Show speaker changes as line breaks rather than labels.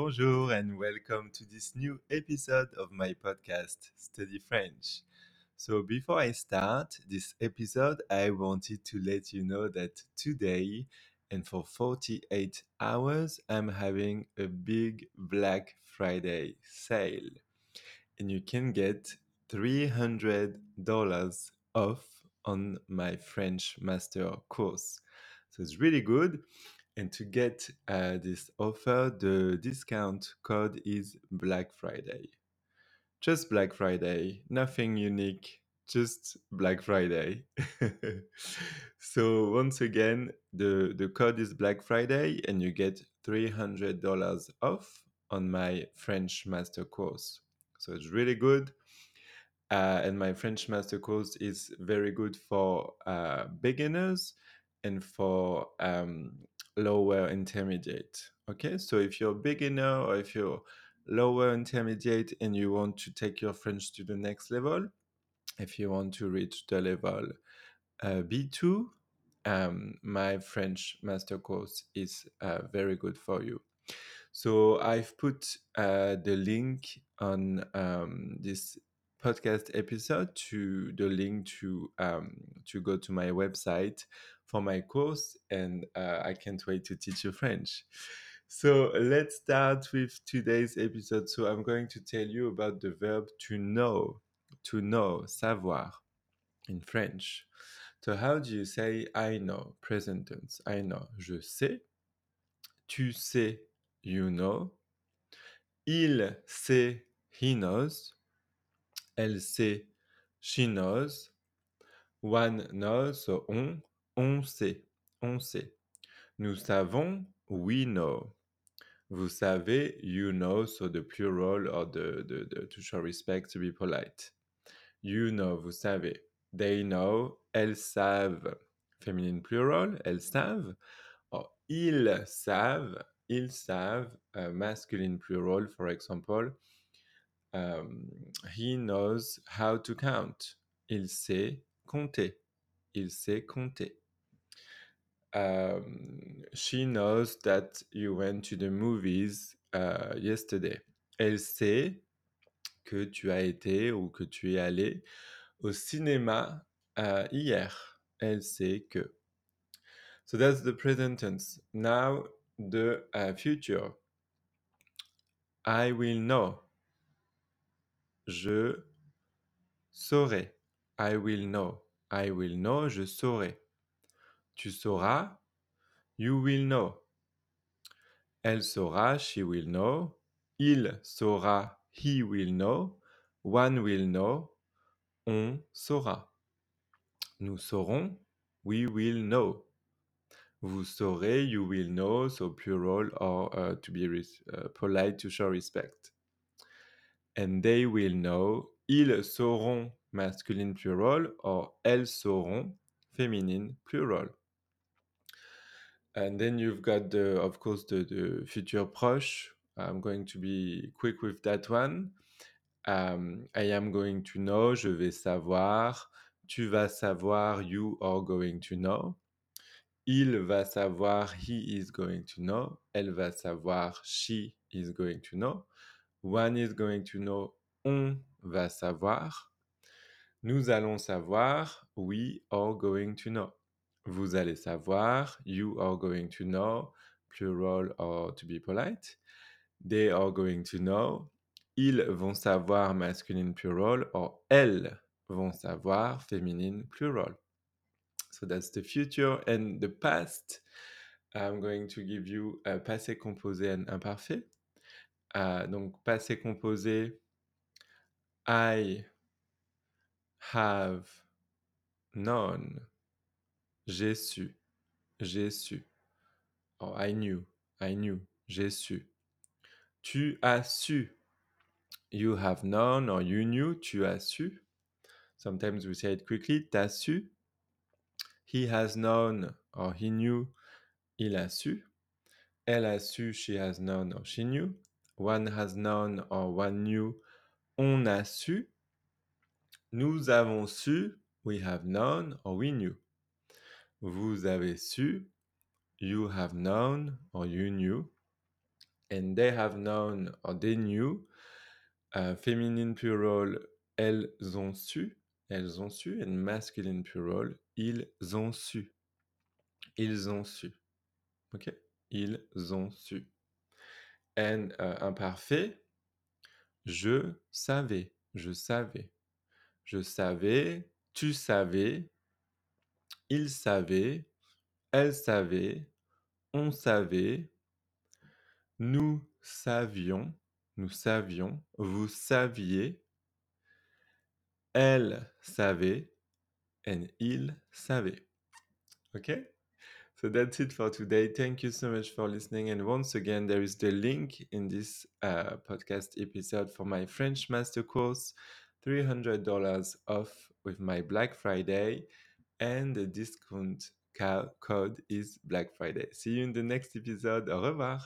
Bonjour and welcome to this new episode of my podcast, Study French. So, before I start this episode, I wanted to let you know that today and for 48 hours, I'm having a big Black Friday sale. And you can get $300 off on my French master course. So it's really good. And to get uh, this offer, the discount code is Black Friday. Just Black Friday, nothing unique, just Black Friday. so once again, the, the code is Black Friday and you get $300 off on my French master course. So it's really good. Uh, and my French master course is very good for uh, beginners and for um, lower intermediate. Okay, so if you're a beginner or if you're lower intermediate and you want to take your French to the next level, if you want to reach the level uh, B2, um, my French master course is uh, very good for you. So I've put uh, the link on um, this podcast episode to the link to um, to go to my website for my course, and uh, I can't wait to teach you French. So let's start with today's episode. So I'm going to tell you about the verb to know, to know, savoir in French. So how do you say I know, present tense? I know, je sais. Tu sais, you know. Il sait, he knows. Elle sait, she knows. One knows, so on, on sait, on sait. Nous savons, we know. Vous savez, you know, so the plural or the, to show respect, to be polite. You know, vous savez. They know, elles savent. Féminine plural, elles savent. Or, ils savent, ils savent. Uh, masculine plural, for example. Um, he knows how to count. Il sait compter. Il sait compter. Um, she knows that you went to the movies uh, yesterday. Elle sait que tu as été ou que tu es allé au cinéma uh, hier. Elle sait que. So that's the present tense. Now the uh, future. I will know. Je saurai. I will know. I will know. Je saurai. Tu sauras. You will know. Elle saura. She will know. Il saura. He will know. One will know. On saura. Nous saurons. We will know. Vous saurez, you will know, so plural or uh, to be uh, polite to show respect. And they will know, ils sauront, masculine plural, or elles sauront, féminine plural. And then you've got the, of course, the, the future proche. I'm going to be quick with that one. Um, I am going to know, je vais savoir. Tu vas savoir, you are going to know. Il va savoir, he is going to know. Elle va savoir, she is going to know. One is going to know, on va savoir. Nous allons savoir, we are going to know. Vous allez savoir, you are going to know, plural or to be polite. They are going to know. Ils vont savoir, masculine plural, or elles vont savoir, féminine plural. So that's the future and the past. I'm going to give you a passé composé and imparfait. Uh, donc, passé composé, I have known. J'ai su. J'ai su. Or, I knew. I knew. J'ai su. Tu as su. You have known or you knew. Tu as su. Sometimes we say it quickly. T'as su. He has known or he knew. Il a su. Elle a su. She has known or she knew. One has known or one knew. On a su. Nous avons su. We have known or we knew. Vous avez su. You have known or you knew. and they have known or they knew uh, feminine plural elles ont su elles ont su and masculine plural ils ont su ils ont su ok? Ils ont su and uh, imparfait je savais je savais je savais tu savais il savait elle savait on savait. Nous savions nous savions vous saviez. Elle savait and il savait. Okay so that's it for today. Thank you so much for listening. And once again there is the link in this uh, podcast episode for my french master course. $300 off with my black friday and the discount code is black friday. See you in the next episode. Au revoir